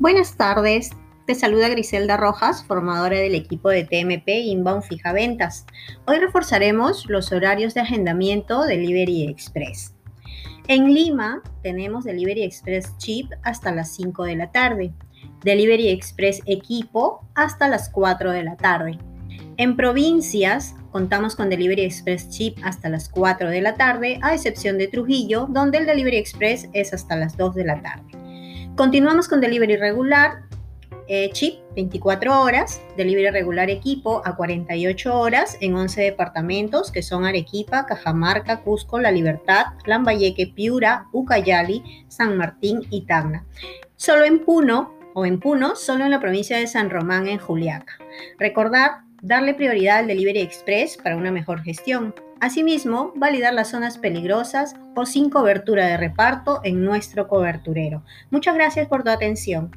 Buenas tardes, te saluda Griselda Rojas, formadora del equipo de TMP Inbound Fija Ventas. Hoy reforzaremos los horarios de agendamiento de Delivery Express. En Lima tenemos Delivery Express Chip hasta las 5 de la tarde, Delivery Express Equipo hasta las 4 de la tarde. En provincias contamos con Delivery Express Chip hasta las 4 de la tarde, a excepción de Trujillo, donde el Delivery Express es hasta las 2 de la tarde. Continuamos con delivery regular, eh, chip 24 horas, delivery regular equipo a 48 horas en 11 departamentos que son Arequipa, Cajamarca, Cusco, La Libertad, Lambayeque, Piura, Ucayali, San Martín y Tacna. Solo en Puno o en Puno, solo en la provincia de San Román en Juliaca. Recordar darle prioridad al Delivery Express para una mejor gestión. Asimismo, validar las zonas peligrosas o sin cobertura de reparto en nuestro coberturero. Muchas gracias por tu atención.